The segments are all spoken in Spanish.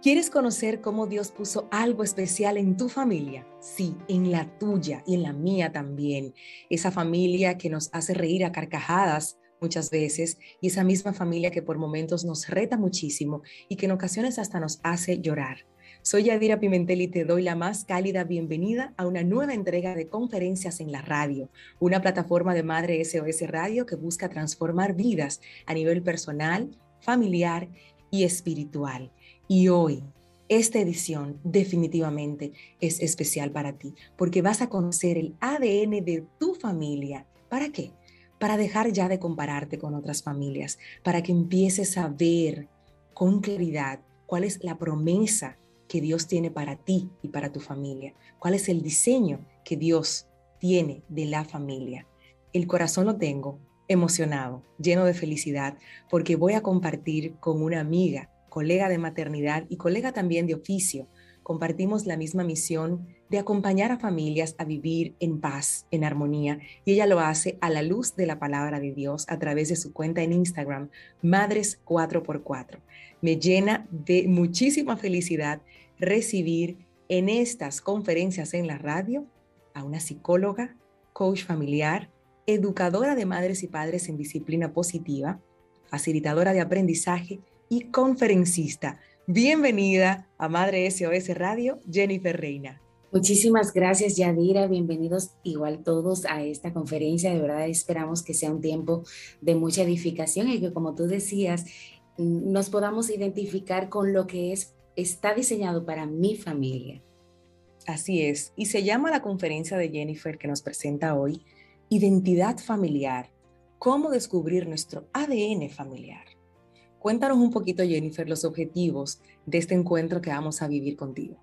¿Quieres conocer cómo Dios puso algo especial en tu familia? Sí, en la tuya y en la mía también. Esa familia que nos hace reír a carcajadas muchas veces y esa misma familia que por momentos nos reta muchísimo y que en ocasiones hasta nos hace llorar. Soy Yadira Pimentel y te doy la más cálida bienvenida a una nueva entrega de conferencias en la radio, una plataforma de Madre SOS Radio que busca transformar vidas a nivel personal, familiar y espiritual. Y hoy, esta edición definitivamente es especial para ti, porque vas a conocer el ADN de tu familia. ¿Para qué? Para dejar ya de compararte con otras familias, para que empieces a ver con claridad cuál es la promesa que Dios tiene para ti y para tu familia, cuál es el diseño que Dios tiene de la familia. El corazón lo tengo emocionado, lleno de felicidad, porque voy a compartir con una amiga colega de maternidad y colega también de oficio, compartimos la misma misión de acompañar a familias a vivir en paz, en armonía, y ella lo hace a la luz de la palabra de Dios a través de su cuenta en Instagram, Madres 4x4. Me llena de muchísima felicidad recibir en estas conferencias en la radio a una psicóloga, coach familiar, educadora de madres y padres en disciplina positiva, facilitadora de aprendizaje y conferencista. Bienvenida a Madre SOS Radio, Jennifer Reina. Muchísimas gracias, Yadira. Bienvenidos igual todos a esta conferencia. De verdad esperamos que sea un tiempo de mucha edificación y que, como tú decías, nos podamos identificar con lo que es, está diseñado para mi familia. Así es. Y se llama la conferencia de Jennifer que nos presenta hoy, Identidad familiar. Cómo descubrir nuestro ADN familiar. Cuéntanos un poquito, Jennifer, los objetivos de este encuentro que vamos a vivir contigo.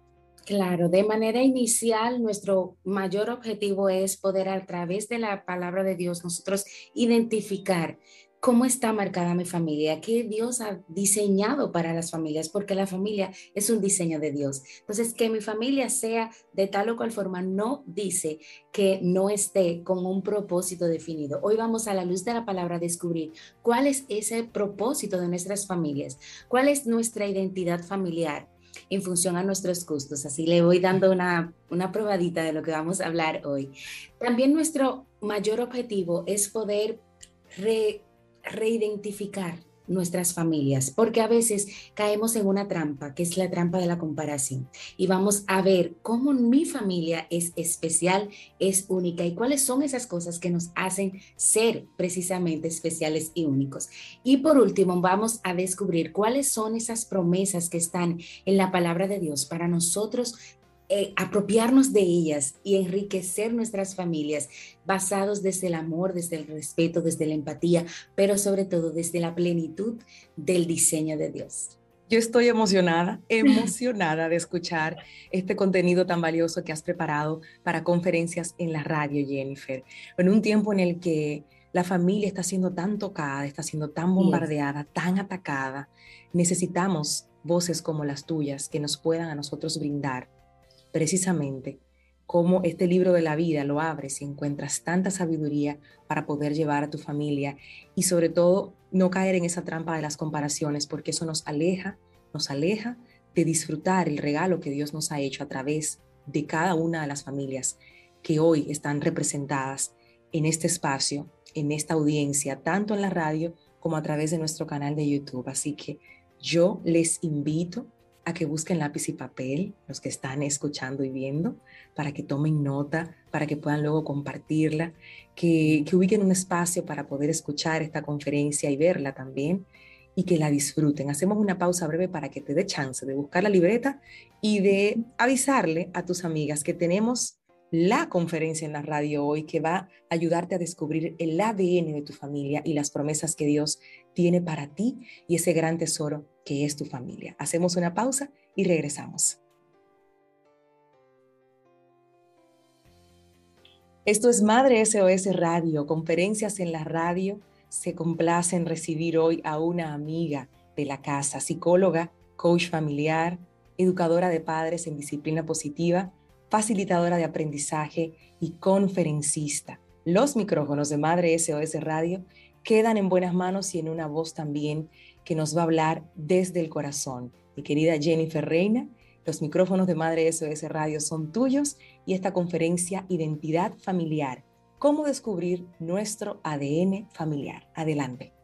Claro, de manera inicial, nuestro mayor objetivo es poder a través de la palabra de Dios nosotros identificar cómo está marcada mi familia, qué Dios ha diseñado para las familias, porque la familia es un diseño de Dios. Entonces, que mi familia sea de tal o cual forma no dice que no esté con un propósito definido. Hoy vamos a la luz de la palabra a descubrir cuál es ese propósito de nuestras familias, cuál es nuestra identidad familiar en función a nuestros gustos. Así le voy dando una, una probadita de lo que vamos a hablar hoy. También nuestro mayor objetivo es poder re, reidentificar nuestras familias, porque a veces caemos en una trampa, que es la trampa de la comparación, y vamos a ver cómo mi familia es especial, es única, y cuáles son esas cosas que nos hacen ser precisamente especiales y únicos. Y por último, vamos a descubrir cuáles son esas promesas que están en la palabra de Dios para nosotros eh, apropiarnos de ellas y enriquecer nuestras familias basados desde el amor, desde el respeto, desde la empatía, pero sobre todo desde la plenitud del diseño de Dios. Yo estoy emocionada, emocionada de escuchar este contenido tan valioso que has preparado para conferencias en la radio, Jennifer. En un tiempo en el que la familia está siendo tan tocada, está siendo tan bombardeada, tan atacada, necesitamos voces como las tuyas que nos puedan a nosotros brindar precisamente cómo este libro de la vida lo abres y encuentras tanta sabiduría para poder llevar a tu familia y sobre todo no caer en esa trampa de las comparaciones porque eso nos aleja, nos aleja de disfrutar el regalo que Dios nos ha hecho a través de cada una de las familias que hoy están representadas en este espacio, en esta audiencia, tanto en la radio como a través de nuestro canal de YouTube. Así que yo les invito a que busquen lápiz y papel, los que están escuchando y viendo, para que tomen nota, para que puedan luego compartirla, que, que ubiquen un espacio para poder escuchar esta conferencia y verla también y que la disfruten. Hacemos una pausa breve para que te dé chance de buscar la libreta y de avisarle a tus amigas que tenemos la conferencia en la radio hoy que va a ayudarte a descubrir el ADN de tu familia y las promesas que Dios tiene para ti y ese gran tesoro que es tu familia. Hacemos una pausa y regresamos. Esto es Madre SOS Radio, conferencias en la radio. Se complace en recibir hoy a una amiga de la casa, psicóloga, coach familiar, educadora de padres en disciplina positiva, facilitadora de aprendizaje y conferencista. Los micrófonos de Madre SOS Radio quedan en buenas manos y en una voz también que nos va a hablar desde el corazón. Mi querida Jennifer Reina, los micrófonos de Madre SOS Radio son tuyos y esta conferencia Identidad Familiar, cómo descubrir nuestro ADN familiar. Adelante.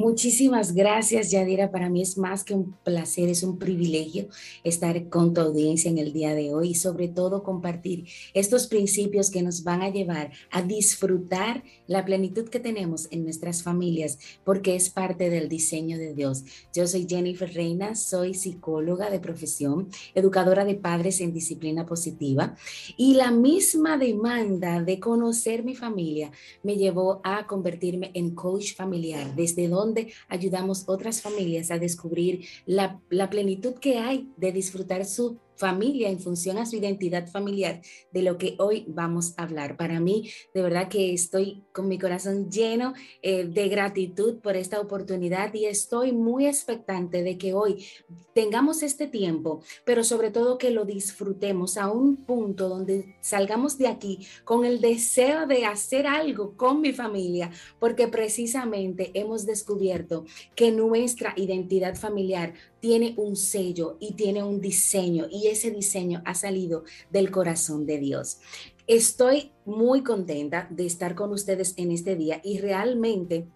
Muchísimas gracias, Yadira. Para mí es más que un placer, es un privilegio estar con tu audiencia en el día de hoy y sobre todo compartir estos principios que nos van a llevar a disfrutar la plenitud que tenemos en nuestras familias, porque es parte del diseño de Dios. Yo soy Jennifer Reina, soy psicóloga de profesión, educadora de padres en disciplina positiva y la misma demanda de conocer mi familia me llevó a convertirme en coach familiar, desde donde ayudamos otras familias a descubrir la, la plenitud que hay de disfrutar su familia en función a su identidad familiar de lo que hoy vamos a hablar. Para mí, de verdad que estoy con mi corazón lleno eh, de gratitud por esta oportunidad y estoy muy expectante de que hoy tengamos este tiempo, pero sobre todo que lo disfrutemos a un punto donde salgamos de aquí con el deseo de hacer algo con mi familia, porque precisamente hemos descubierto que nuestra identidad familiar tiene un sello y tiene un diseño y ese diseño ha salido del corazón de Dios. Estoy muy contenta de estar con ustedes en este día y realmente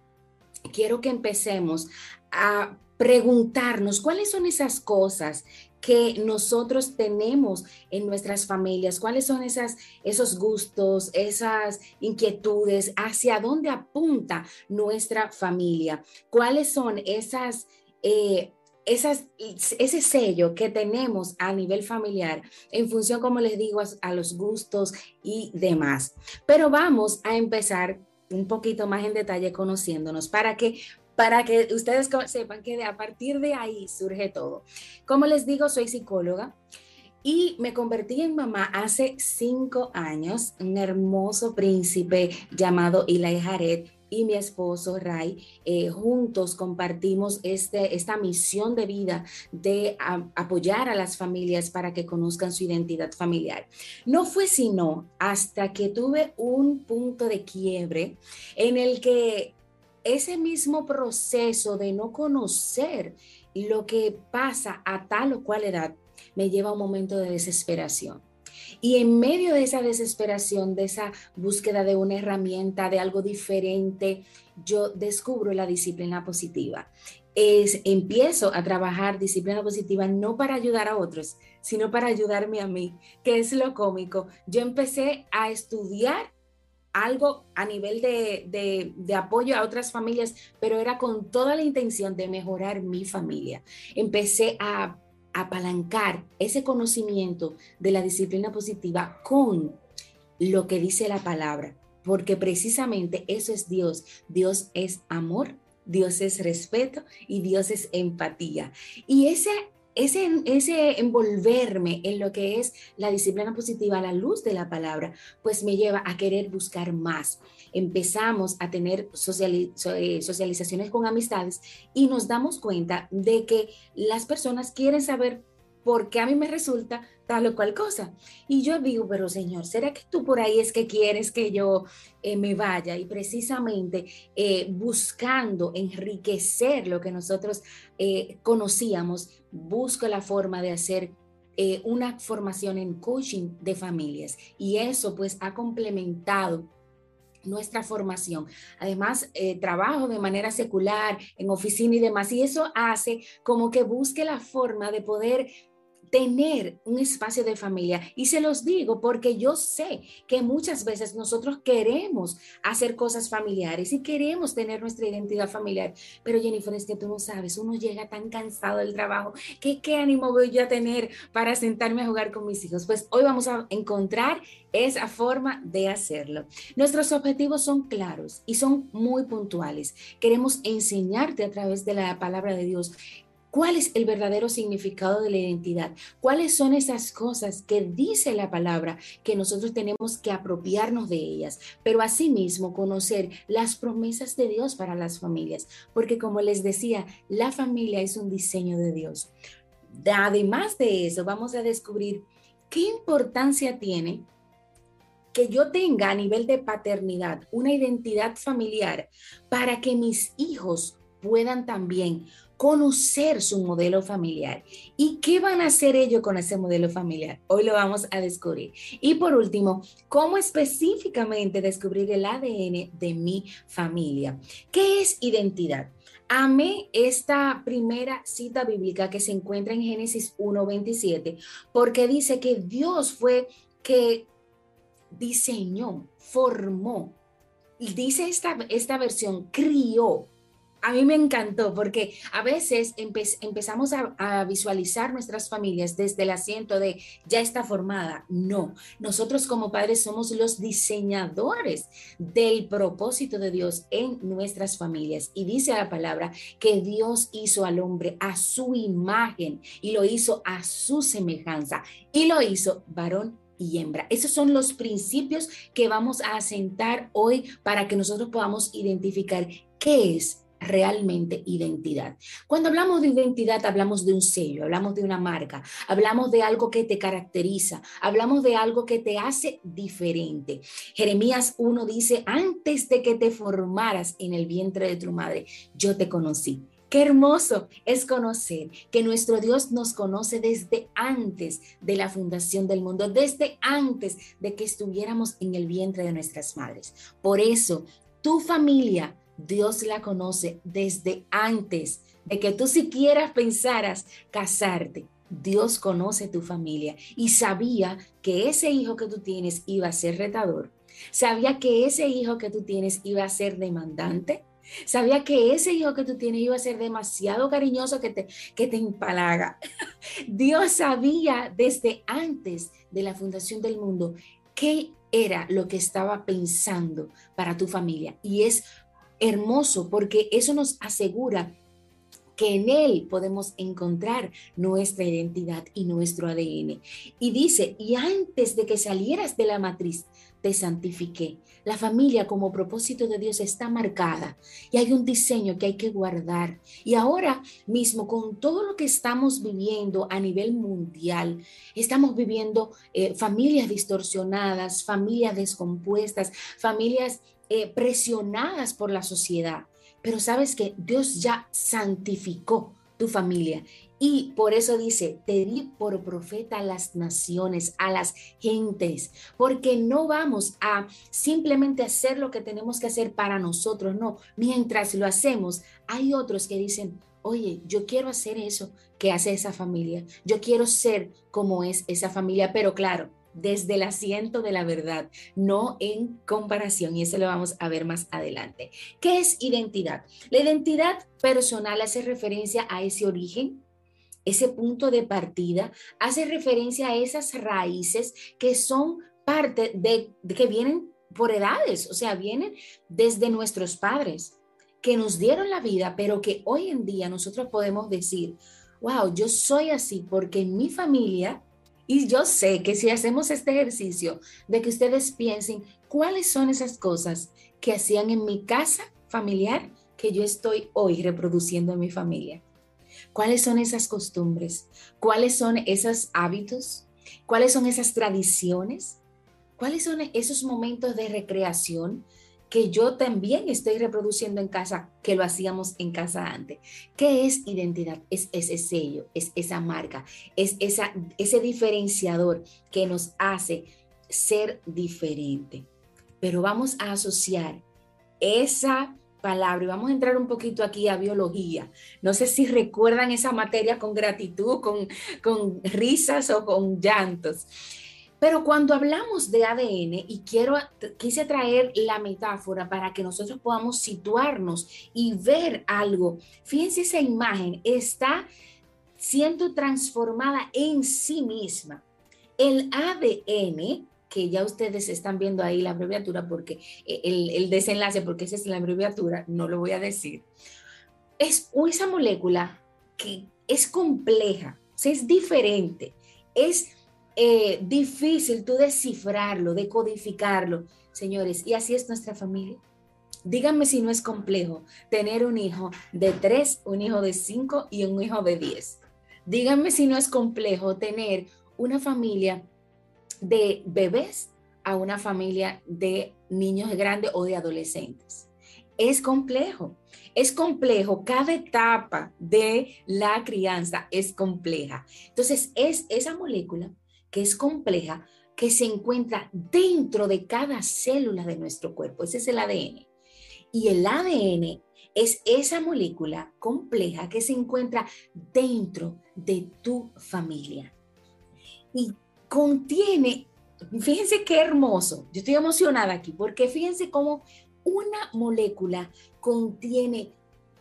quiero que empecemos a preguntarnos cuáles son esas cosas que nosotros tenemos en nuestras familias, cuáles son esas, esos gustos, esas inquietudes, hacia dónde apunta nuestra familia, cuáles son esas eh, ese sello que tenemos a nivel familiar en función, como les digo, a, los gustos y demás. Pero vamos a empezar un poquito más en detalle conociéndonos para que para que ustedes sepan que a partir de ahí surge todo. Como les digo, soy psicóloga y me convertí en mamá hace cinco años, un hermoso príncipe llamado Eli Jared, y mi esposo Ray, eh, juntos compartimos este, esta misión de vida de apoyar a las familias para que conozcan su identidad familiar. No fue sino hasta que tuve un punto de quiebre en el que ese mismo proceso de no conocer lo que pasa a tal o cual edad me lleva a un momento de desesperación. Y en medio de esa desesperación, de esa búsqueda de una herramienta, de algo diferente, yo descubro la disciplina positiva. Es, empiezo a trabajar disciplina positiva no para ayudar a otros, sino para ayudarme a mí, que es lo cómico. Yo empecé a estudiar algo a nivel de, de, de, apoyo a otras familias, pero era con toda la intención de mejorar mi familia. Empecé a apalancar ese conocimiento de la disciplina positiva con lo que dice la palabra, porque precisamente eso es Dios. Dios es amor, Dios es respeto y Dios es empatía. Y ese ese, ese envolverme en lo que es la disciplina positiva la luz de la palabra, pues me lleva a querer buscar más. Empezamos a tener eh, socializaciones con amistades y nos damos cuenta de que las personas quieren saber porque a mí me resulta tal o cual cosa. Y yo digo, pero Señor, ¿será que tú por ahí es que quieres que yo eh, me vaya? Y precisamente eh, buscando enriquecer lo que nosotros eh, conocíamos, busco la forma de hacer una formación en coaching de familias. Y eso pues ha complementado nuestra formación. Además, trabajo de manera secular, en oficina y demás, y eso hace como que busque la forma de poder tener un espacio de familia. Y se los digo porque yo sé que muchas veces nosotros queremos hacer cosas familiares y queremos tener nuestra identidad familiar. Pero Jennifer, es que tú no sabes, uno llega tan cansado del trabajo, que qué ánimo voy yo a tener para sentarme a jugar con mis hijos. Pues hoy vamos a encontrar esa forma de hacerlo. Nuestros objetivos son claros y son muy puntuales. Queremos enseñarte a través de la palabra de Dios ¿Cuál es el verdadero significado de la identidad? ¿Cuáles son esas cosas que dice la palabra que nosotros tenemos que apropiarnos de ellas? Pero asimismo conocer las promesas de Dios para las familias, porque como les decía, la familia es un diseño de Dios. Además de eso, vamos a descubrir qué importancia tiene que yo tenga a nivel de paternidad una identidad familiar para que mis hijos puedan también conocer su modelo familiar. ¿Y qué van a hacer ellos con ese modelo familiar? Hoy lo vamos a descubrir. Y por último, ¿cómo específicamente descubrir el ADN de mi familia? ¿Qué es identidad? Amé esta primera cita bíblica que se encuentra en Génesis 1.27 porque dice que Dios fue que diseñó, formó, dice esta, esta versión, crió a mí me encantó porque a veces empezamos a, visualizar nuestras familias desde el asiento de ya está formada. No, nosotros como padres somos los diseñadores del propósito de Dios en nuestras familias. Y dice la palabra que Dios hizo al hombre a su imagen y lo hizo a su semejanza y lo hizo varón y hembra. Esos son los principios que vamos a asentar hoy para que nosotros podamos identificar qué es realmente identidad. Cuando hablamos de identidad, hablamos de un sello, hablamos de una marca, hablamos de algo que te caracteriza, hablamos de algo que te hace diferente. Jeremías 1 dice, antes de que te formaras en el vientre de tu madre, yo te conocí. Qué hermoso es conocer que nuestro Dios nos conoce desde antes de la fundación del mundo, desde antes de que estuviéramos en el vientre de nuestras madres. Por eso, tu familia Dios la conoce desde antes de que tú siquiera pensaras casarte. Dios conoce tu familia y sabía que ese hijo que tú tienes iba a ser retador. Sabía que ese hijo que tú tienes iba a ser demandante. Sabía que ese hijo que tú tienes iba a ser demasiado cariñoso que te, que te empalaga. Dios sabía desde antes de la fundación del mundo qué era lo que estaba pensando para tu familia. Y es hermoso porque eso nos asegura que en Él podemos encontrar nuestra identidad y nuestro ADN. Y dice, y antes de que salieras de la matriz, te santifiqué. La familia como propósito de Dios está marcada y hay un diseño que hay que guardar. Y ahora mismo, con todo lo que estamos viviendo a nivel mundial, estamos viviendo eh, familias distorsionadas, familias descompuestas, familias eh, presionadas por la sociedad. Pero sabes que Dios ya santificó tu familia y por eso dice, te di por profeta a las naciones, a las gentes, porque no vamos a simplemente hacer lo que tenemos que hacer para nosotros, no. Mientras lo hacemos, hay otros que dicen, oye, yo quiero hacer eso que hace esa familia, yo quiero ser como es esa familia, pero claro, desde el asiento de la verdad, no en comparación, y eso lo vamos a ver más adelante. ¿Qué es identidad? La identidad personal hace referencia a ese origen, ese punto de partida, hace referencia a esas raíces que son parte de, que vienen por edades, o sea, vienen desde nuestros padres que nos dieron la vida, pero que hoy en día nosotros podemos decir, wow, yo soy así porque en mi familia y yo sé que si hacemos este ejercicio de que ustedes piensen cuáles son esas cosas que hacían en mi casa familiar que yo estoy hoy reproduciendo en mi familia. ¿Cuáles son esas costumbres? ¿Cuáles son esos hábitos? ¿Cuáles son esas tradiciones? ¿Cuáles son esos momentos de recreación que yo también estoy reproduciendo en casa, que lo hacíamos en casa antes. ¿Qué es identidad? Es ese sello, es esa marca, es esa, ese diferenciador que nos hace ser diferente. Pero vamos a asociar esa palabra y vamos a entrar un poquito aquí a biología. No sé si recuerdan esa materia con gratitud, con, con risas o con llantos. Pero cuando hablamos de ADN, y quiero, quise traer la metáfora para que nosotros podamos situarnos y ver algo. Fíjense, esa imagen está siendo transformada en sí misma. El ADN, que ya ustedes están viendo ahí la abreviatura, porque eh, el, el desenlace, porque esa es la abreviatura, no lo voy a decir, es esa molécula que es compleja, es diferente, es eh, difícil tú descifrarlo, decodificarlo, señores, y así es nuestra familia. Díganme si no es complejo tener un hijo de tres, un hijo de cinco y un hijo de diez. Díganme si no es complejo tener una familia de bebés a una familia de niños grandes o de adolescentes. es complejo. Es complejo, cada etapa de la crianza es compleja. Entonces, es esa molécula que es compleja, que se encuentra dentro de cada célula de nuestro cuerpo. Ese es el ADN. Y el ADN es esa molécula compleja que se encuentra dentro de tu familia. Y contiene, fíjense qué hermoso, yo estoy emocionada aquí, porque fíjense cómo una molécula contiene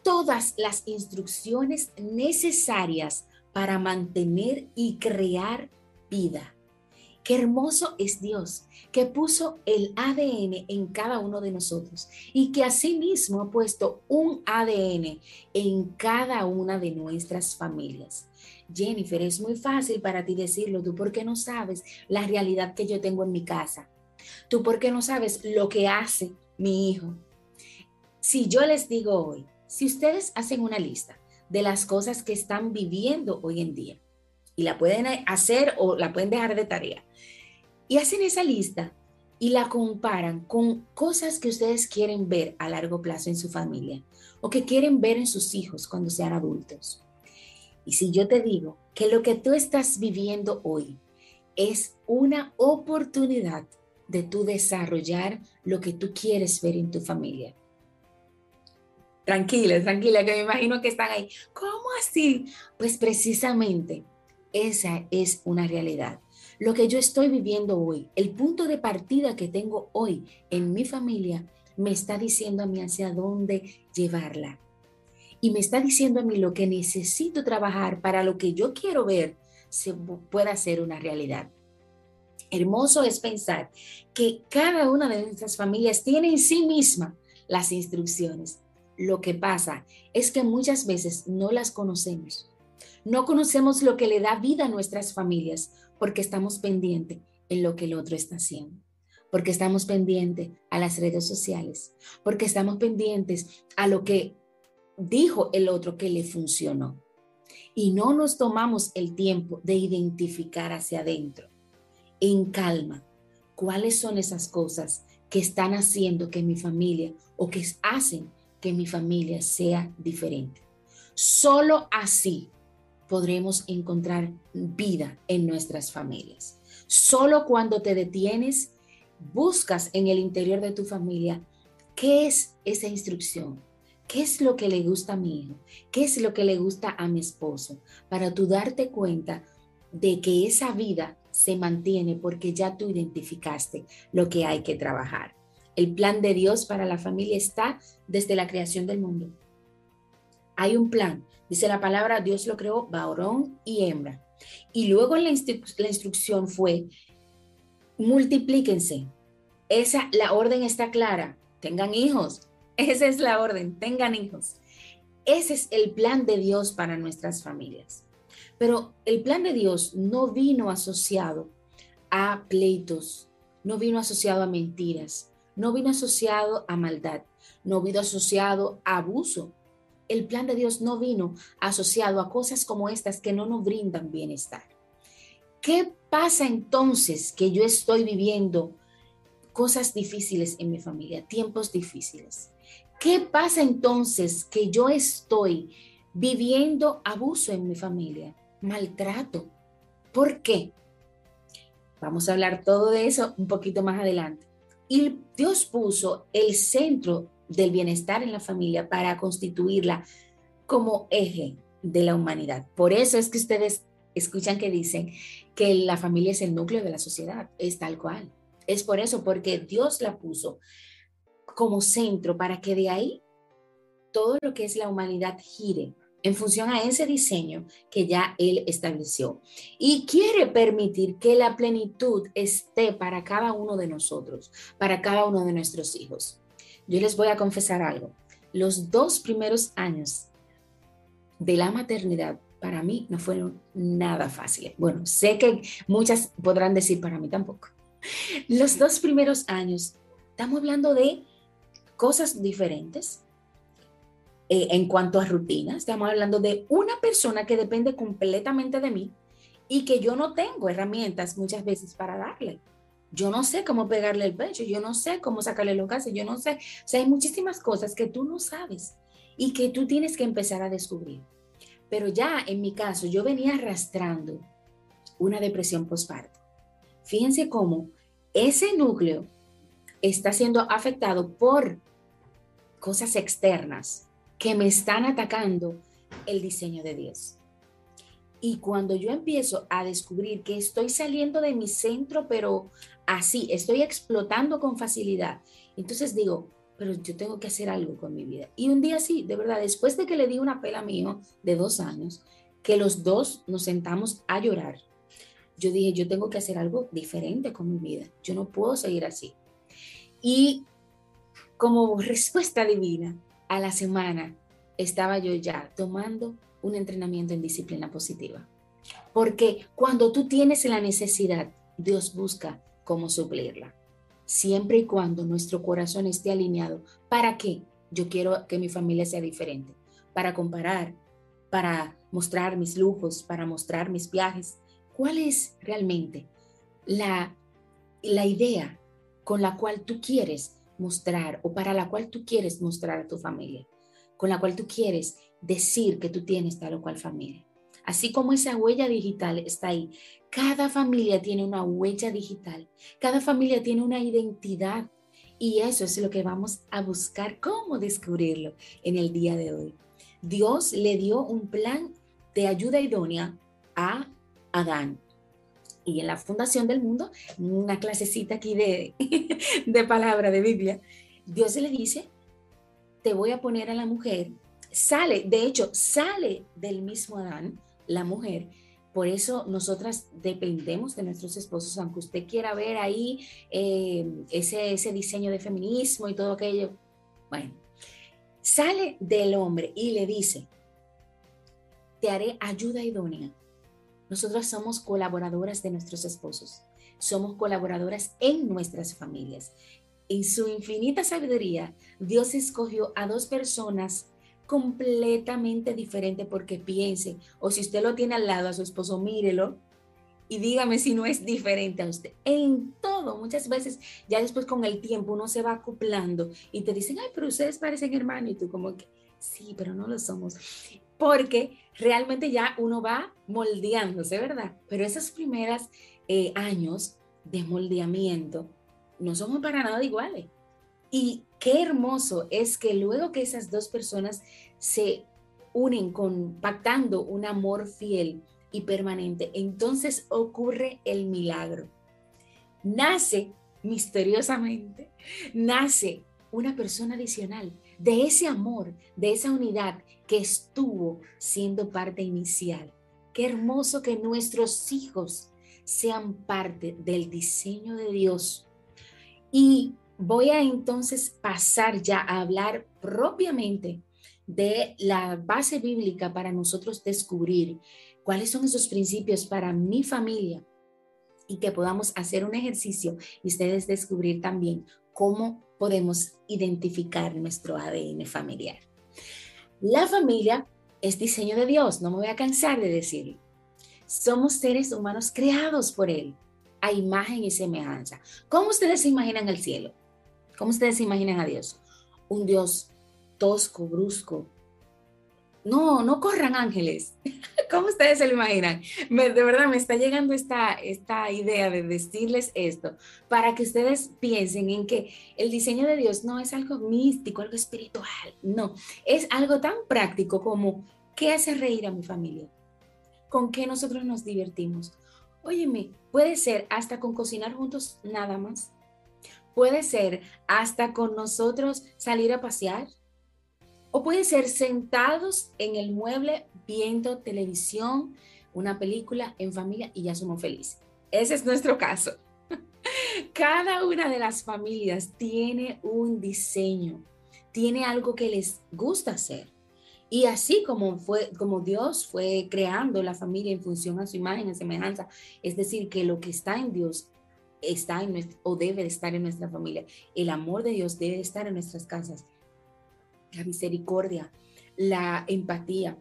todas las instrucciones necesarias para mantener y crear vida. Qué hermoso es Dios que puso el ADN en cada uno de nosotros y que asimismo ha puesto un ADN en cada una de nuestras familias. Jennifer, es muy fácil para ti decirlo, tú porque no sabes la realidad que yo tengo en mi casa. Tú porque no sabes lo que hace mi hijo. Si yo les digo hoy, si ustedes hacen una lista de las cosas que están viviendo hoy en día, y la pueden hacer o la pueden dejar de tarea. Y hacen esa lista y la comparan con cosas que ustedes quieren ver a largo plazo en su familia o que quieren ver en sus hijos cuando sean adultos. Y si yo te digo que lo que tú estás viviendo hoy es una oportunidad de tú desarrollar lo que tú quieres ver en tu familia. Tranquila, tranquila, que me imagino que están ahí. ¿Cómo así? Pues precisamente esa es una realidad. Lo que yo estoy viviendo hoy, el punto de partida que tengo hoy en mi familia, me está diciendo a mí hacia dónde llevarla. Y me está diciendo a mí lo que necesito trabajar para lo que yo quiero ver se pueda ser una realidad. Hermoso es pensar que cada una de nuestras familias tiene en sí misma las instrucciones. Lo que pasa es que muchas veces no las conocemos no conocemos lo que le da vida a nuestras familias porque estamos pendientes en lo que el otro está haciendo, porque estamos pendientes a las redes sociales, porque estamos pendientes a lo que dijo el otro que le funcionó. Y no nos tomamos el tiempo de identificar hacia adentro, en calma, cuáles son esas cosas que están haciendo que mi familia o que hacen que mi familia sea diferente. Solo así podremos encontrar vida en nuestras familias. Solo cuando te detienes, buscas en el interior de tu familia qué es esa instrucción, qué es lo que le gusta a mi hijo, qué es lo que le gusta a mi esposo, para tú darte cuenta de que esa vida se mantiene porque ya tú identificaste lo que hay que trabajar. El plan de Dios para la familia está desde la creación del mundo. Hay un plan Dice la palabra, Dios lo creó varón y hembra. Y luego la, la instrucción fue, multiplíquense. Esa, la orden está clara. Tengan hijos. Esa es la orden. Tengan hijos. Ese es el plan de Dios para nuestras familias. Pero el plan de Dios no vino asociado a pleitos, no vino asociado a mentiras, no vino asociado a maldad, no vino asociado a abuso, el plan de Dios no vino asociado a cosas como estas que no nos brindan bienestar. ¿Qué pasa entonces que yo estoy viviendo cosas difíciles en mi familia, tiempos difíciles? ¿Qué pasa entonces que yo estoy viviendo abuso en mi familia, maltrato? ¿Por qué? Vamos a hablar todo de eso un poquito más adelante. Y Dios puso el centro del bienestar en la familia para constituirla como eje de la humanidad. Por eso es que ustedes escuchan que dicen que la familia es el núcleo de la sociedad, es tal cual. Es por eso, porque Dios la puso como centro para que de ahí todo lo que es la humanidad gire en función a ese diseño que ya Él estableció. Y quiere permitir que la plenitud esté para cada uno de nosotros, para cada uno de nuestros hijos. Yo les voy a confesar algo. Los dos primeros años de la maternidad para mí no fueron nada fáciles. Bueno, sé que muchas podrán decir para mí tampoco. Los dos primeros años, estamos hablando de cosas diferentes eh, en cuanto a rutinas. Estamos hablando de una persona que depende completamente de mí y que yo no tengo herramientas muchas veces para darle. Yo no sé cómo pegarle el pecho, yo no sé cómo sacarle los gases, yo no sé. O sea, hay muchísimas cosas que tú no sabes y que tú tienes que empezar a descubrir. Pero ya en mi caso, yo venía arrastrando una depresión postparto. Fíjense cómo ese núcleo está siendo afectado por cosas externas que me están atacando el diseño de Dios. Y cuando yo empiezo a descubrir que estoy saliendo de mi centro, pero así, estoy explotando con facilidad, entonces digo, pero yo tengo que hacer algo con mi vida. Y un día sí, de verdad, después de que le di una pela a mi hijo de dos años, que los dos nos sentamos a llorar, yo dije, yo tengo que hacer algo diferente con mi vida. Yo no puedo seguir así. Y como respuesta divina, a la semana estaba yo ya tomando un entrenamiento en disciplina positiva. Porque cuando tú tienes la necesidad, Dios busca cómo suplirla. Siempre y cuando nuestro corazón esté alineado. ¿Para qué? Yo quiero que mi familia sea diferente. Para comparar, para mostrar mis lujos, para mostrar mis viajes. ¿Cuál es realmente la, la idea con la cual tú quieres mostrar o para la cual tú quieres mostrar a tu familia? Con la cual tú quieres decir que tú tienes tal o cual familia. Así como esa huella digital está ahí, cada familia tiene una huella digital, cada familia tiene una identidad y eso es lo que vamos a buscar, cómo descubrirlo en el día de hoy. Dios le dio un plan de ayuda idónea a Adán. Y en la fundación del mundo, una clasecita aquí de, de palabra de Biblia, Dios le dice, te voy a poner a la mujer sale, de hecho, sale del mismo Adán, la mujer. Por eso nosotras dependemos de nuestros esposos, aunque usted quiera ver ahí eh, ese, ese diseño de feminismo y todo aquello. Bueno, sale del hombre y le dice, te haré ayuda idónea. Nosotros somos colaboradoras de nuestros esposos, somos colaboradoras en nuestras familias. En su infinita sabiduría, Dios escogió a dos personas completamente diferente porque piense, o si usted lo tiene al lado a su esposo, mírelo y dígame si no es diferente a usted. En todo, muchas veces ya después con el tiempo uno se va acoplando y te dicen, ay, pero ustedes parecen hermanos y tú como que, sí, pero no lo somos. Porque realmente ya uno va moldeándose, ¿verdad? Pero esos primeros eh, años de moldeamiento no somos para nada iguales. Y qué hermoso es que luego que esas dos personas se unen compactando un amor fiel y permanente, entonces ocurre el milagro. Nace misteriosamente, nace una persona adicional de ese amor, de esa unidad que estuvo siendo parte inicial. Qué hermoso que nuestros hijos sean parte del diseño de Dios. Y voy a entonces pasar ya a hablar propiamente de la base bíblica para nosotros descubrir cuáles son esos principios para mi familia y que podamos hacer un ejercicio y ustedes descubrir también cómo podemos identificar nuestro ADN familiar. La familia es diseño de Dios, no me voy a cansar de decirlo. Somos seres humanos creados por Él, a imagen y semejanza. ¿Cómo ustedes se imaginan el cielo? ¿Cómo ustedes imaginan a Dios? Un Dios tosco, brusco. No, no corran ángeles. ¿Cómo ustedes se lo imaginan? de verdad me está llegando esta, esta idea de decirles esto para que ustedes piensen en que el diseño de Dios no es algo místico, algo espiritual, no, es algo tan práctico como ¿qué hace reír a mi familia? ¿Con qué nosotros nos divertimos? Óyeme, puede ser hasta con cocinar juntos nada más. Puede ser hasta con nosotros salir a pasear. O puede ser sentados en el mueble viendo televisión, una película en familia y ya somos felices. Ese es nuestro caso. Cada una de las familias tiene un diseño, tiene algo que les gusta hacer. Y así como fue como Dios fue creando la familia en función a su imagen, en semejanza, es decir, que lo que está en Dios está en o debe de estar en nuestra familia. El amor de Dios debe estar en nuestras casas. La misericordia, la empatía,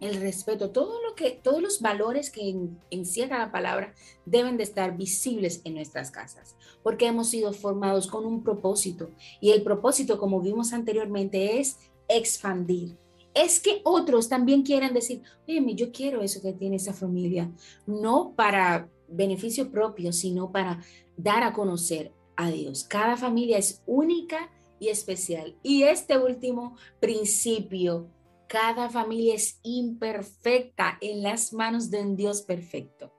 el respeto, todo lo que, todos los valores que encierra la palabra deben de estar visibles en nuestras casas, porque hemos sido formados con un propósito y el propósito, como vimos anteriormente, es expandir. Es que otros también quieren decir, oye, yo quiero eso que tiene esa familia, no para beneficio propio, sino para dar a conocer a Dios. Cada familia es única y especial. Y este último principio cada familia es imperfecta en las manos de un Dios perfecto.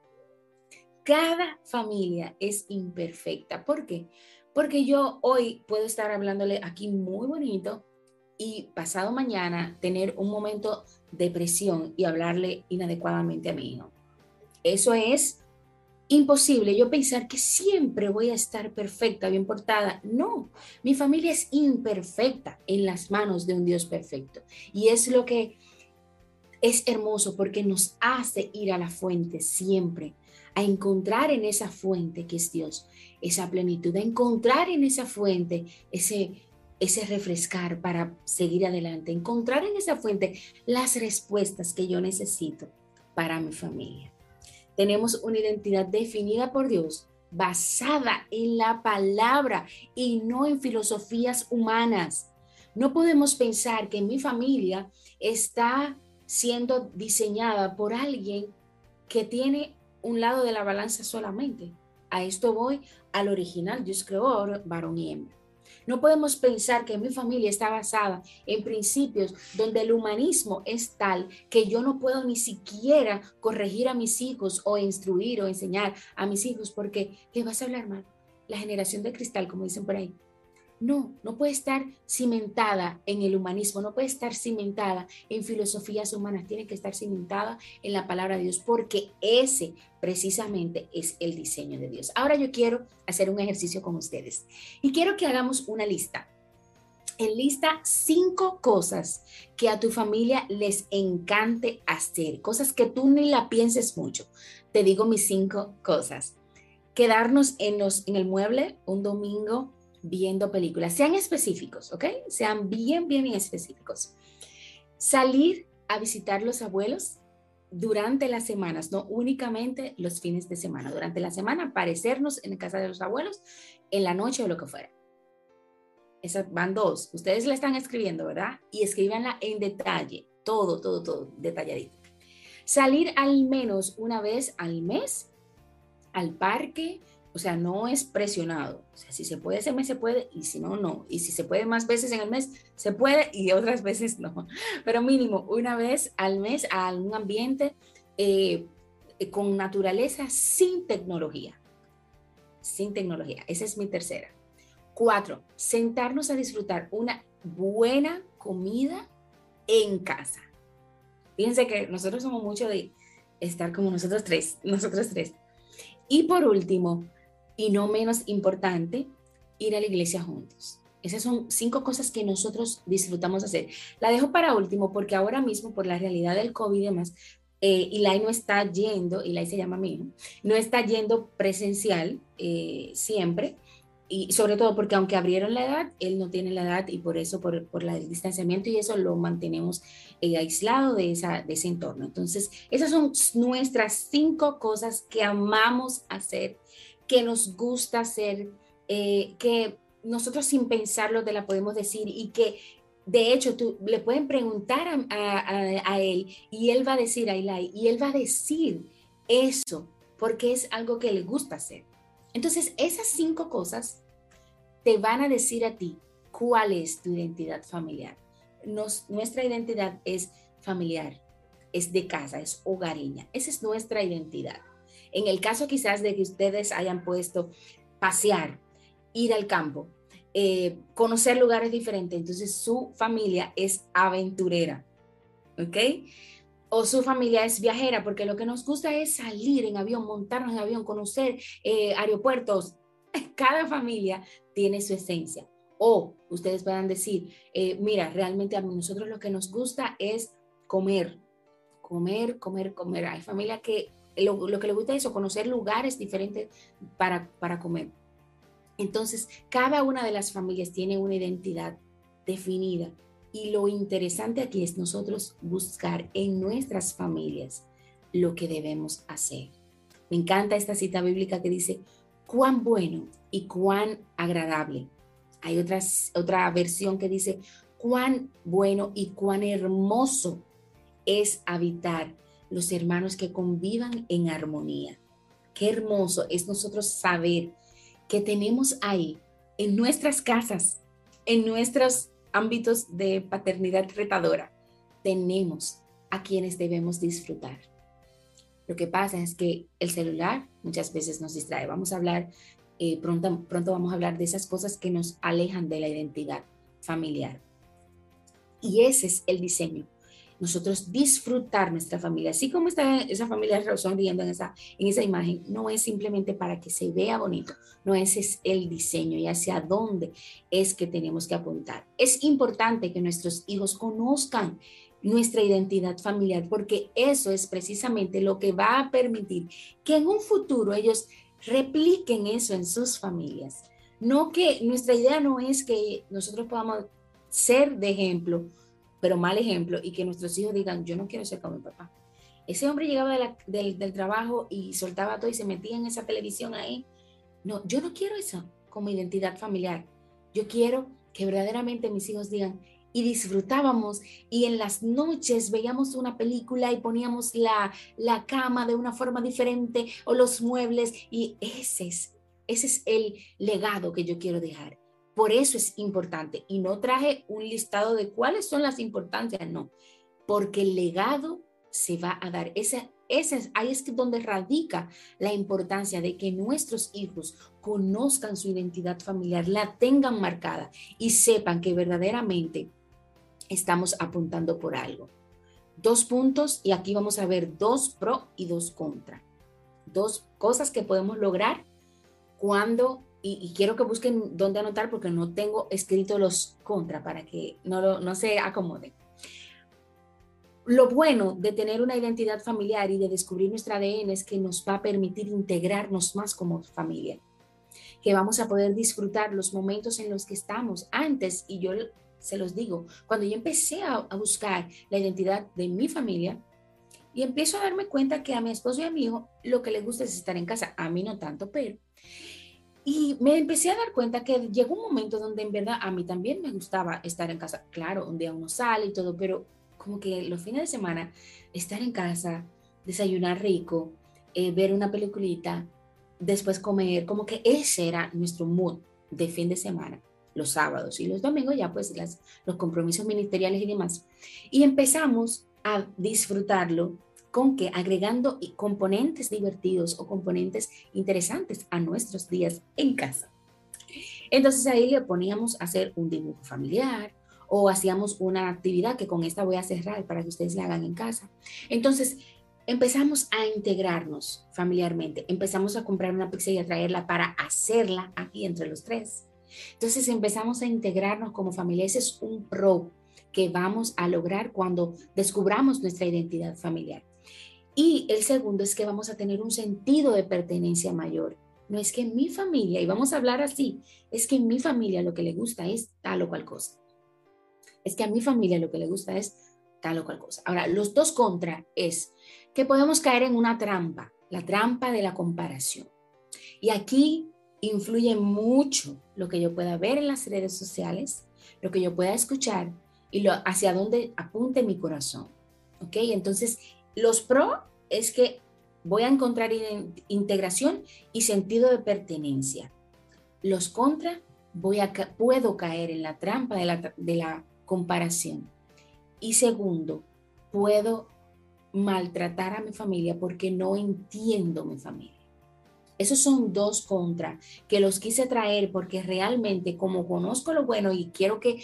Cada familia es imperfecta. ¿Por qué? Porque yo hoy puedo estar hablándole aquí muy bonito y pasado mañana tener un momento de presión y hablarle inadecuadamente a mi hijo. Eso es imposible yo pensar que siempre voy a estar perfecta, bien portada. No, mi familia es imperfecta en las manos de un Dios perfecto. Y es lo que es hermoso porque nos hace ir a la fuente siempre, a encontrar en esa fuente que es Dios, esa plenitud, a encontrar en esa fuente ese, ese refrescar para seguir adelante, encontrar en esa fuente las respuestas que yo necesito para mi familia tenemos una identidad definida por Dios basada en la palabra y no en filosofías humanas. No podemos pensar que mi familia está siendo diseñada por alguien que tiene un lado de la balanza solamente. A esto voy al original. Dios creó varón y hembra. No podemos pensar que mi familia está basada en principios donde el humanismo es tal que yo no puedo ni siquiera corregir a mis hijos o instruir o enseñar a mis hijos porque le vas a hablar mal. La generación de cristal, como dicen por ahí. No, no puede estar cimentada en el humanismo, no puede estar cimentada en filosofías humanas, tiene que estar cimentada en la palabra de Dios, porque ese precisamente es el diseño de Dios. Ahora yo quiero hacer un ejercicio con ustedes y quiero que hagamos una lista. En lista cinco cosas que a tu familia les encante hacer, cosas que tú ni la pienses mucho. Te digo mis cinco cosas. Quedarnos en, los, en el mueble un domingo viendo películas. Sean específicos, ¿ok? Sean bien, bien, bien específicos. Salir a visitar los abuelos durante las semanas, no únicamente los fines de semana. Durante la semana, aparecernos en casa de los abuelos en la noche o lo que fuera. Esas van dos. Ustedes la están escribiendo, ¿verdad? Y escríbanla en detalle, todo, todo, todo, detalladito. Salir al menos una vez al mes al parque, o sea, no es presionado. Si se puede ese mes, se puede, y si no, no. Y si se puede más veces en el mes, se puede, y otras veces no. Pero mínimo, una vez al mes a un ambiente eh, con naturaleza sin tecnología. Sin tecnología. Esa es mi tercera. Cuatro, sentarnos a disfrutar una buena comida en casa. Fíjense que nosotros somos mucho de estar como nosotros tres, nosotros tres. Y por último, y no menos importante, ir a la iglesia juntos. Esas son cinco cosas que nosotros disfrutamos hacer. La dejo para último porque ahora mismo, por la realidad del COVID y demás, eh, Eli no está yendo, Eli se llama mío, no está yendo presencial eh, siempre, y sobre todo porque aunque abrieron la edad, él no tiene la edad y por eso, por, por el distanciamiento y eso lo mantenemos eh, aislado de, esa, de ese entorno. Entonces, esas son nuestras cinco cosas que amamos hacer que nos gusta hacer, eh, que nosotros sin pensarlo te la podemos decir y que de hecho tú le pueden preguntar a, él y él va a decir a Eli y él va a decir eso porque es algo que le gusta hacer. Entonces esas cinco cosas te van a decir a ti cuál es tu identidad familiar. nuestra identidad es familiar, es de casa, es hogareña. Esa es nuestra identidad. En el caso quizás de que ustedes hayan puesto pasear, ir al campo, eh, conocer lugares diferentes, entonces su familia es aventurera, ¿ok? O su familia es viajera, porque lo que nos gusta es salir en avión, montarnos en avión, conocer eh, aeropuertos. Cada familia tiene su esencia. O ustedes puedan decir, eh, mira, realmente a nosotros lo que nos gusta es comer, comer, comer, comer. Hay familias que lo, que le gusta es conocer lugares diferentes para, para comer. Entonces, cada una de las familias tiene una identidad definida Y lo interesante aquí es nosotros buscar en nuestras familias lo que debemos hacer. Me encanta esta cita bíblica que dice, cuán bueno y cuán agradable. Hay otra versión que dice, cuán bueno y cuán hermoso es habitar los hermanos que convivan en armonía. Qué hermoso es nosotros saber que tenemos ahí en nuestras casas, en nuestros ámbitos de paternidad retadora, tenemos a quienes debemos disfrutar. Lo que pasa es que el celular muchas veces nos distrae. Vamos a hablar, eh, pronto, pronto vamos a hablar de esas cosas que nos alejan de la identidad familiar. Y ese es el diseño nosotros disfrutar nuestra familia, así como está esa familia sonriendo en esa, en esa imagen, no es simplemente para que se vea bonito, no ese es el diseño y hacia dónde es que tenemos que apuntar. Es importante que nuestros hijos conozcan nuestra identidad familiar, porque eso es precisamente lo que va a permitir que en un futuro ellos repliquen eso en sus familias. No que nuestra idea no es que nosotros podamos ser de ejemplo, pero mal ejemplo, y que nuestros hijos digan, yo no quiero ser como mi papá. Ese hombre llegaba del, del trabajo y soltaba todo y se metía en esa televisión ahí. No, yo no quiero eso como identidad familiar. Yo quiero que verdaderamente mis hijos digan, y disfrutábamos y en las noches veíamos una película y poníamos la, la cama de una forma diferente o los muebles y ese es, ese es el legado que yo quiero dejar. Por eso es importante. Y no traje un listado de cuáles son las importancias, no. Porque el legado se va a dar. Ese, ese, ahí es donde radica la importancia de que nuestros hijos conozcan su identidad familiar, la tengan marcada y sepan que verdaderamente estamos apuntando por algo. Dos puntos y aquí vamos a ver dos pro y dos contra. Dos cosas que podemos lograr cuando y, quiero que busquen dónde anotar porque no tengo escrito los contra para que no, no se acomoden. Lo bueno de tener una identidad familiar y de descubrir nuestra ADN es que nos va a permitir integrarnos más como familia, que vamos a poder disfrutar los momentos en los que estamos antes, y yo se los digo, cuando yo empecé a, a buscar la identidad de mi familia, y empiezo a darme cuenta que a mi esposo y a mi hijo lo que les gusta es estar en casa, a mí no tanto, pero y me empecé a dar cuenta que llegó un momento donde en verdad a mí también me gustaba estar en casa. Claro, un día uno sale y todo, pero como que los fines de semana, estar en casa, desayunar rico, eh, ver una peliculita, después comer, como que ese era nuestro mood de fin de semana, los sábados y los domingos ya pues las, los compromisos ministeriales y demás. Y empezamos a disfrutarlo con que agregando componentes divertidos o componentes interesantes a nuestros días en casa. Entonces ahí le poníamos a hacer un dibujo familiar o hacíamos una actividad que con esta voy a cerrar para que ustedes la hagan en casa. Entonces empezamos a integrarnos familiarmente, empezamos a comprar una pizza y a traerla para hacerla aquí entre los tres. Entonces empezamos a integrarnos como familia. Ese es un pro que vamos a lograr cuando descubramos nuestra identidad familiar. Y el segundo es que vamos a tener un sentido de pertenencia mayor. No es que en mi familia, y vamos a hablar así, es que en mi familia lo que le gusta es tal o cual cosa. Es que a mi familia lo que le gusta es tal o cual cosa. Ahora, los dos contra es que podemos caer en una trampa, la trampa de la comparación. Y aquí influye mucho lo que yo pueda ver en las redes sociales, lo que yo pueda escuchar y lo, hacia dónde apunte mi corazón. ¿Ok? Entonces, los pro es que voy a encontrar integración y sentido de pertenencia. Los contra, voy a, puedo caer en la trampa de la, de la comparación. Y segundo, puedo maltratar a mi familia porque no entiendo mi familia. Esos son dos contra que los quise traer porque realmente como conozco lo bueno y quiero que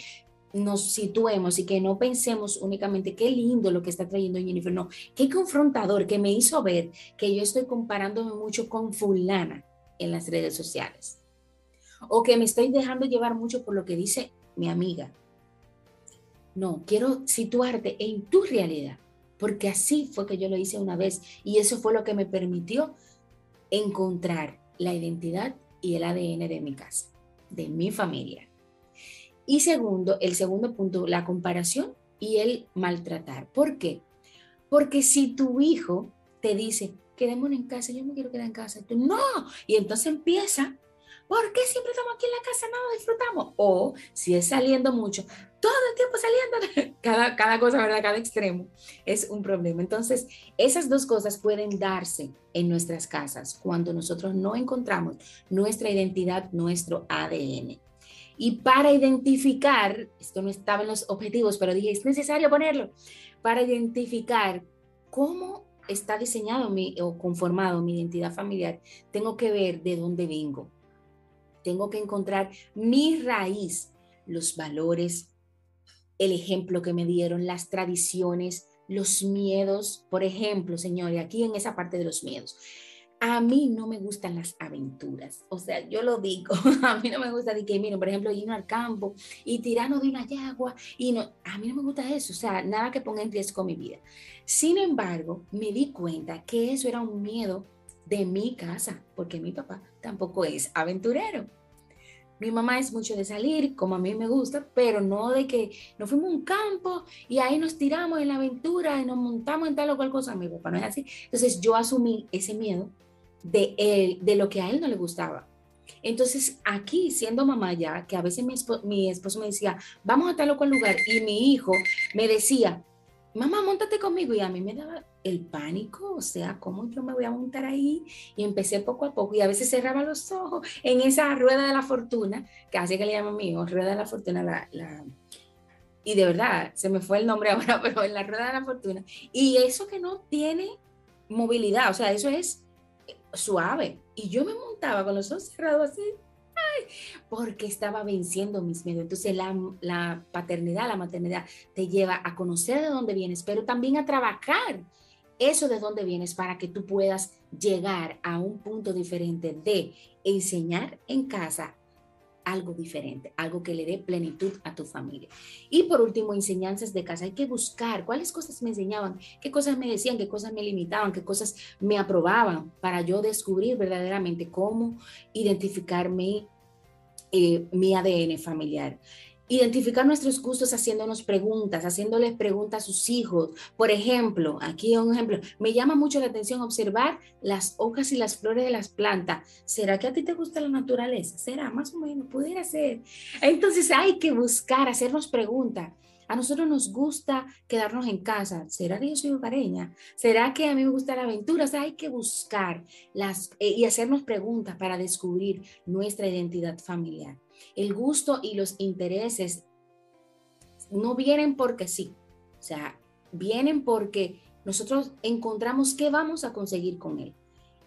nos situemos y que no pensemos únicamente qué lindo lo que está trayendo Jennifer, no, qué confrontador que me hizo ver que yo estoy comparándome mucho con fulana en las redes sociales o que me estoy dejando llevar mucho por lo que dice mi amiga. No, quiero situarte en tu realidad, porque así fue que yo lo hice una vez y eso fue lo que me permitió encontrar la identidad y el ADN de mi casa, de mi familia. Y segundo, el segundo punto, la comparación y el maltratar. ¿Por qué? Porque si tu hijo te dice, quedémonos en casa, yo no quiero quedar en casa, tú no, y entonces empieza ¿Por qué siempre estamos aquí en la casa, no disfrutamos? O si es saliendo mucho, todo el tiempo saliendo, cada, cada cosa, ¿verdad? Cada extremo es un problema. Entonces, esas dos cosas pueden darse en nuestras casas cuando nosotros no encontramos nuestra identidad, nuestro ADN. Y para identificar, esto no estaba en los objetivos, pero dije, es necesario ponerlo, para identificar cómo está diseñado mi, o conformado mi identidad familiar, tengo que ver de dónde vengo tengo que encontrar mi raíz, los valores, el ejemplo que me dieron, las tradiciones, los miedos. Por ejemplo, señores, aquí en esa parte de los miedos. A mí no me gustan las aventuras, o sea, yo lo digo, a mí no me gusta de que, miren, por ejemplo, ir al campo y tirarnos de una yagua, y no, a mí no me gusta eso, o sea, nada que ponga en riesgo mi vida. Sin embargo, me di cuenta que eso era un miedo de mi casa, porque mi papá tampoco es aventurero. Mi mamá es mucho de salir, como a mí me gusta, pero no de que nos fuimos a un campo y ahí nos tiramos en la aventura y nos montamos en tal o cual cosa. Mi papá no es así. Entonces yo asumí ese miedo de, él, de lo que a él no le gustaba. Entonces, aquí, siendo mamá ya, que a veces mi, mi esposo me decía, vamos a tal o cual lugar, y mi hijo me decía, mamá, montate conmigo. Y a mí me daba el pánico, o sea, ¿cómo yo me voy a montar ahí? Y empecé poco a poco y a veces cerraba los ojos en esa rueda de la fortuna, que así que le llamo mío, rueda de la fortuna, la, la, y de verdad, se me fue el nombre ahora, pero en la rueda de la fortuna. Y eso que no tiene movilidad, o sea, eso es suave. Y yo me montaba con los ojos cerrados así, porque estaba venciendo mis miedos. Entonces la, la, paternidad, la maternidad te lleva a conocer de dónde vienes, pero también a trabajar eso de dónde vienes para que tú puedas llegar a un punto diferente de enseñar en casa algo diferente, algo que le dé plenitud a tu familia. Y por último, enseñanzas de casa. Hay que buscar cuáles cosas me enseñaban, qué cosas me decían, qué cosas me limitaban, qué cosas me aprobaban para yo descubrir verdaderamente cómo identificarme eh, mi ADN familiar. Identificar nuestros gustos haciéndonos preguntas, haciéndoles preguntas a sus hijos. Por ejemplo, aquí un ejemplo, me llama mucho la atención observar las hojas y las flores de las plantas. ¿Será que a ti te gusta la naturaleza? ¿Será? Más o menos, pudiera ser. Entonces hay que buscar, hacernos preguntas. A nosotros nos gusta quedarnos en casa. ¿Será que yo soy hogareña? ¿Será que a mí me gusta la aventura? O hay que buscar las, eh, y hacernos preguntas para descubrir nuestra identidad familiar. El gusto y los intereses no vienen porque sí. O sea, vienen porque nosotros encontramos qué vamos a conseguir con él.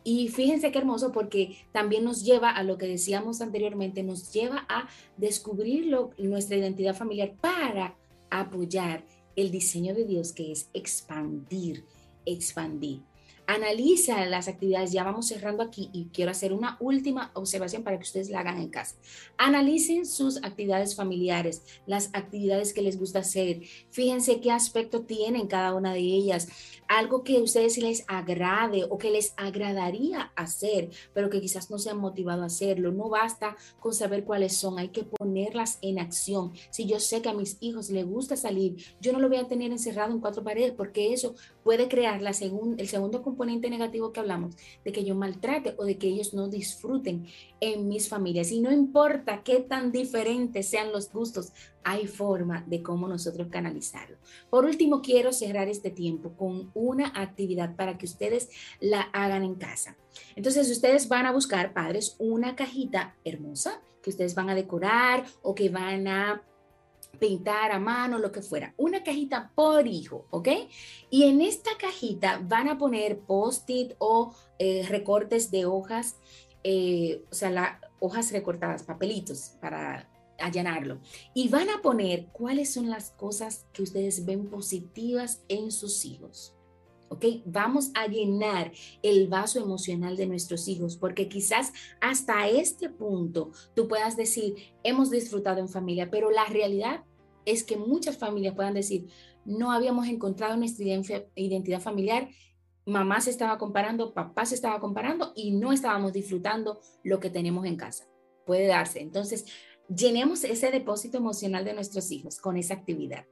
Y fíjense qué hermoso porque también nos lleva a lo que decíamos anteriormente, nos lleva a descubrir nuestra identidad familiar para apoyar el diseño de Dios que es expandir, expandir. Analiza las actividades, ya vamos cerrando aquí y quiero hacer una última observación para que ustedes la hagan en casa. Analicen sus actividades familiares, las actividades que les gusta hacer. Fíjense qué aspecto tienen cada una de ellas algo que a ustedes les agrade o que les agradaría hacer, pero que quizás no se han motivado a hacerlo. No basta con saber cuáles son, hay que ponerlas en acción. Si yo sé que a mis hijos les gusta salir, yo no lo voy a tener encerrado en cuatro paredes porque eso puede crear la el segundo componente negativo que hablamos, de que yo maltrate o de que ellos no disfruten en mis familias. Y no importa qué tan diferentes sean los gustos, hay forma de cómo nosotros canalizarlo. Por último, quiero cerrar este tiempo con una actividad para que ustedes la hagan en casa. Entonces, ustedes van a buscar, padres, una cajita hermosa que ustedes van a decorar o que van a pintar a mano, lo que fuera. Una cajita por hijo, ¿ok? Y en esta cajita van a poner post-it o eh, recortes de hojas, eh, o sea, hojas recortadas, papelitos para allanarlo. Y van a poner cuáles son las cosas que ustedes ven positivas en sus hijos. ¿Ok? Vamos a llenar el vaso emocional de nuestros hijos, porque quizás hasta este punto tú puedas decir, hemos disfrutado en familia, pero la realidad es que muchas familias puedan decir, no habíamos encontrado nuestra identidad familiar, mamá se estaba comparando, papá se estaba comparando y no estábamos disfrutando lo que tenemos en casa. Puede darse. Entonces, llenemos ese depósito emocional de nuestros hijos con esa actividad.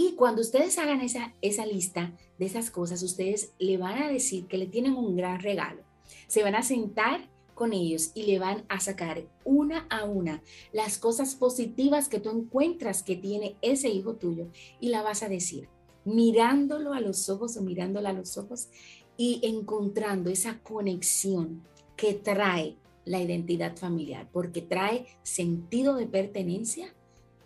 Y cuando ustedes hagan esa, esa lista de esas cosas, ustedes le van a decir que le tienen un gran regalo. Se van a sentar con ellos y le van a sacar una a una las cosas positivas que tú encuentras que tiene ese hijo tuyo y la vas a decir, mirándolo a los ojos o mirándola a los ojos y encontrando esa conexión que trae la identidad familiar, porque trae sentido de pertenencia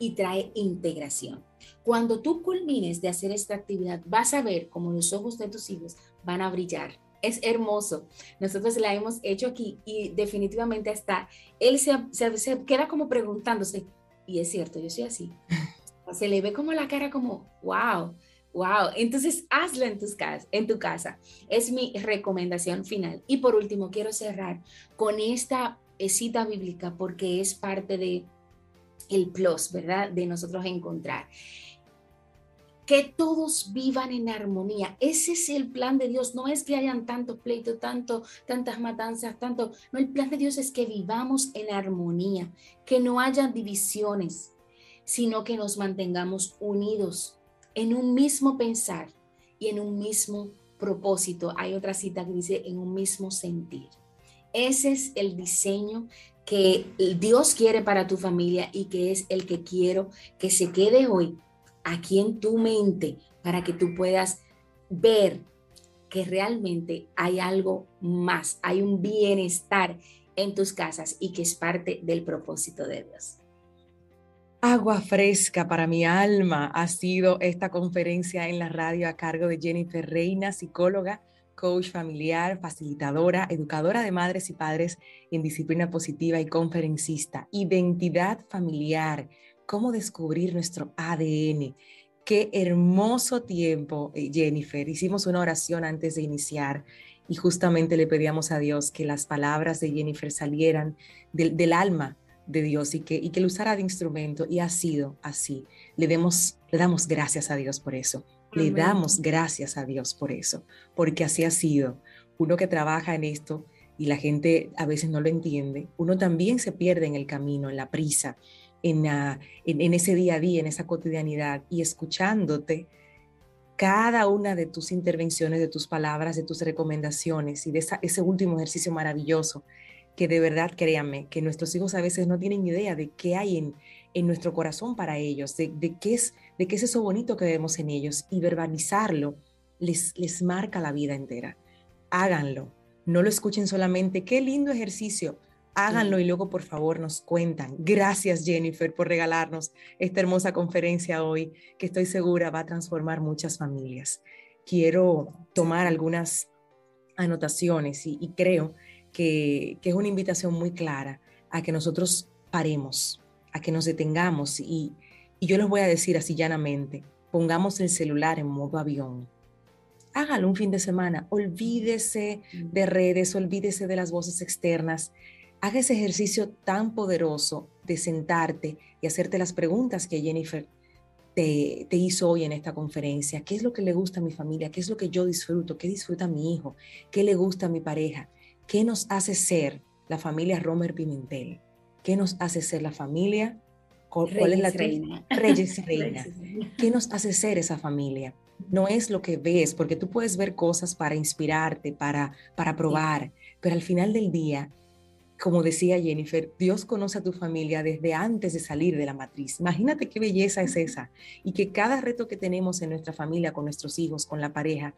y trae integración. Cuando tú culmines de hacer esta actividad, vas a ver como los ojos de tus hijos van a brillar. Es hermoso. Nosotros la hemos hecho aquí y definitivamente hasta él se, se queda como preguntándose, y es cierto, yo soy así. Se le ve como la cara como, wow, Wow, entonces hazlo en, tus en tu casa. Es mi recomendación final. Y por último, quiero cerrar con esta cita bíblica porque es parte de el plus, ¿verdad? De nosotros encontrar. Que todos vivan en armonía. Ese es el plan de Dios. No es que hayan tanto pleito, tanto, tantas matanzas, tanto. No, el plan de Dios es que vivamos en armonía, que no haya divisiones, sino que nos mantengamos unidos en un mismo pensar y en un mismo propósito. Hay otra cita que dice en un mismo sentir. Ese es el diseño que Dios quiere para tu familia y que es el que quiero que se quede hoy aquí en tu mente para que tú puedas ver que realmente hay algo más, hay un bienestar en tus casas y que es parte del propósito de Dios. Agua fresca para mi alma ha sido esta conferencia en la radio a cargo de Jennifer Reina, psicóloga, coach familiar, facilitadora, educadora de madres y padres en disciplina positiva y conferencista. Identidad familiar, cómo descubrir nuestro ADN. Qué hermoso tiempo, eh, Jennifer. Hicimos una oración antes de iniciar y justamente le pedíamos a Dios que las palabras de Jennifer salieran del, alma de Dios y que, y que lo usara de instrumento y ha sido así. Le, demos, le damos gracias a Dios por eso. Le damos gracias a Dios por eso, porque así ha sido. Uno que trabaja en esto y la gente a veces no lo entiende, uno también se pierde en el camino, en la prisa, en, en, ese día a día, en esa cotidianidad y escuchándote cada una de tus intervenciones, de tus palabras, de tus recomendaciones y de ese último ejercicio maravilloso que de verdad créanme que nuestros hijos a veces no tienen idea de qué hay en, en nuestro corazón para ellos, de, qué es, de qué es eso bonito que vemos en ellos y verbalizarlo les, les marca la vida entera. Háganlo, no lo escuchen solamente, qué lindo ejercicio, háganlo y luego por favor nos cuentan. Gracias Jennifer por regalarnos esta hermosa conferencia hoy que estoy segura va a transformar muchas familias. Quiero tomar algunas anotaciones y, y creo que, es una invitación muy clara a que nosotros paremos, a que nos detengamos y, y yo les voy a decir así llanamente, pongamos el celular en modo avión. Hágalo un fin de semana, olvídese de redes, olvídese de las voces externas. Haga ese ejercicio tan poderoso de sentarte y hacerte las preguntas que Jennifer te, te, hizo hoy en esta conferencia. ¿Qué es lo que le gusta a mi familia? ¿Qué es lo que yo disfruto? ¿Qué disfruta mi hijo? ¿Qué le gusta a mi pareja? ¿Qué nos hace ser la familia Romer Pimentel? ¿Qué nos hace ser la familia? ¿Cuál Reyes, es la reina. Reyes Reina. ¿Qué nos hace ser esa familia? No es lo que ves, porque tú puedes ver cosas para inspirarte, para, para probar, pero al final del día, como decía Jennifer, Dios conoce a tu familia desde antes de salir de la matriz. Imagínate qué belleza es esa y que cada reto que tenemos en nuestra familia, con nuestros hijos, con la pareja,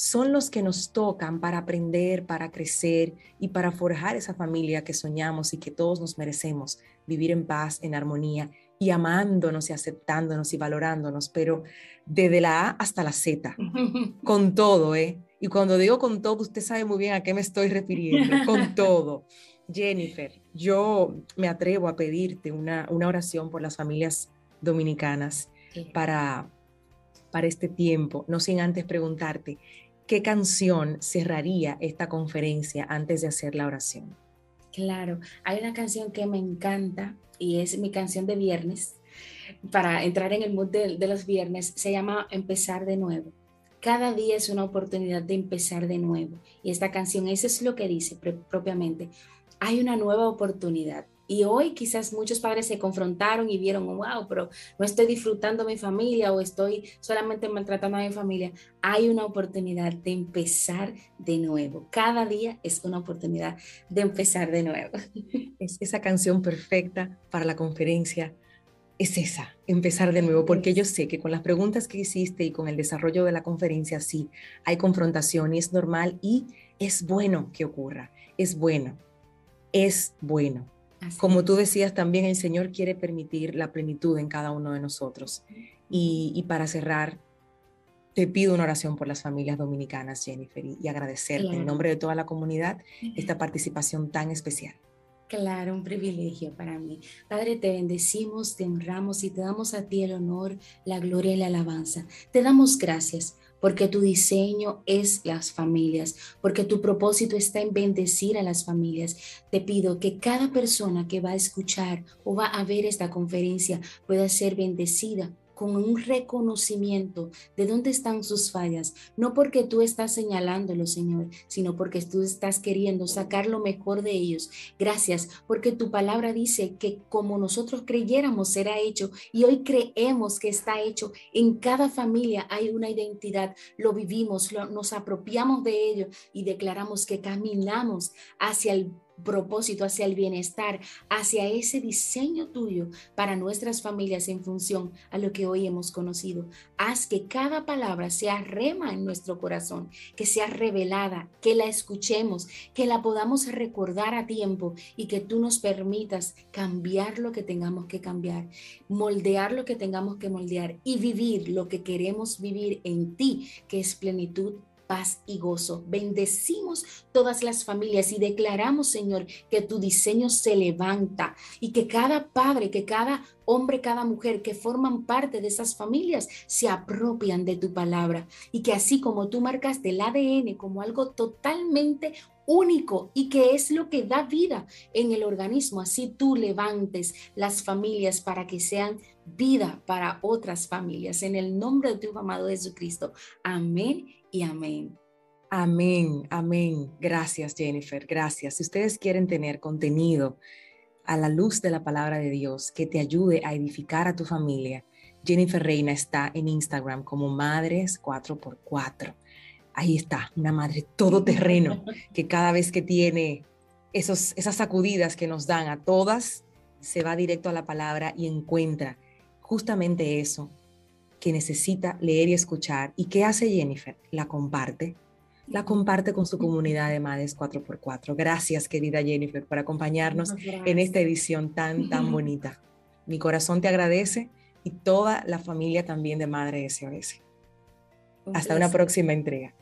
son los que nos tocan para aprender, para crecer y para forjar esa familia que soñamos y que todos nos merecemos, vivir en paz, en armonía y amándonos y aceptándonos y valorándonos, pero desde la A hasta la Z, con todo, ¿eh? Y cuando digo con todo, usted sabe muy bien a qué me estoy refiriendo, con todo. Jennifer, yo me atrevo a pedirte una, una oración por las familias dominicanas para para este tiempo, no sin antes preguntarte, ¿qué canción cerraría esta conferencia antes de hacer la oración? Claro, hay una canción que me encanta y es mi canción de viernes. Para entrar en el mood de, los viernes, se llama Empezar de nuevo. Cada día es una oportunidad de empezar de nuevo. Y esta canción, eso es lo que dice propiamente. Hay una nueva oportunidad Y hoy quizás muchos padres se confrontaron y vieron, wow, pero no estoy disfrutando mi familia o estoy solamente maltratando a mi familia. Hay una oportunidad de empezar de nuevo. Cada día es una oportunidad de empezar de nuevo. Es esa canción perfecta para la conferencia es esa, empezar de nuevo, porque yo sé que con las preguntas que hiciste y con el desarrollo de la conferencia, sí, hay confrontación y es normal y es bueno que ocurra, es bueno, es bueno. Como tú decías, también el Señor quiere permitir la plenitud en cada uno de nosotros. Y, para cerrar, te pido una oración por las familias dominicanas, Jennifer, y, agradecerte en nombre de toda la comunidad esta participación tan especial. Claro, un privilegio para mí. Padre, te bendecimos, te honramos y te damos a ti el honor, la gloria y la alabanza. Te damos gracias porque tu diseño es las familias, porque tu propósito está en bendecir a las familias. Te pido que cada persona que va a escuchar o va a ver esta conferencia pueda ser bendecida con un reconocimiento de dónde están sus fallas, no porque tú estás señalándolo, Señor, sino porque tú estás queriendo sacar lo mejor de ellos. Gracias, porque tu palabra dice que como nosotros creyéramos será hecho y hoy creemos que está hecho. En cada familia hay una identidad, lo vivimos, nos apropiamos de ello y declaramos que caminamos hacia el propósito, hacia el bienestar, hacia ese diseño tuyo para nuestras familias en función a lo que hoy hemos conocido. Haz que cada palabra sea rema en nuestro corazón, que sea revelada, que la escuchemos, que la podamos recordar a tiempo y que tú nos permitas cambiar lo que tengamos que cambiar, moldear lo que tengamos que moldear y vivir lo que queremos vivir en ti, que es plenitud paz y gozo. Bendecimos todas las familias y declaramos, Señor, que tu diseño se levanta y que cada padre, que cada hombre, cada mujer que forman parte de esas familias se apropian de tu palabra y que así como tú marcas del ADN como algo totalmente único y que es lo que da vida en el organismo. Así tú levantes las familias para que sean vida para otras familias. En el nombre de tu amado Jesucristo. Amén y amén. Amén, amén. Gracias, Jennifer. Gracias. Si ustedes quieren tener contenido a la luz de la palabra de Dios que te ayude a edificar a tu familia, Jennifer Reina está en Instagram como Madres 4x4. Ahí está, una madre todoterreno que cada vez que tiene esos, esas sacudidas que nos dan a todas, se va directo a la palabra y encuentra justamente eso, que necesita leer y escuchar. ¿Y qué hace Jennifer? La comparte. La comparte con su comunidad de Madres 4x4. Gracias, querida Jennifer, por acompañarnos en esta edición tan, tan bonita. Mi corazón te agradece y toda la familia también de Madre SOS. Hasta una próxima entrega.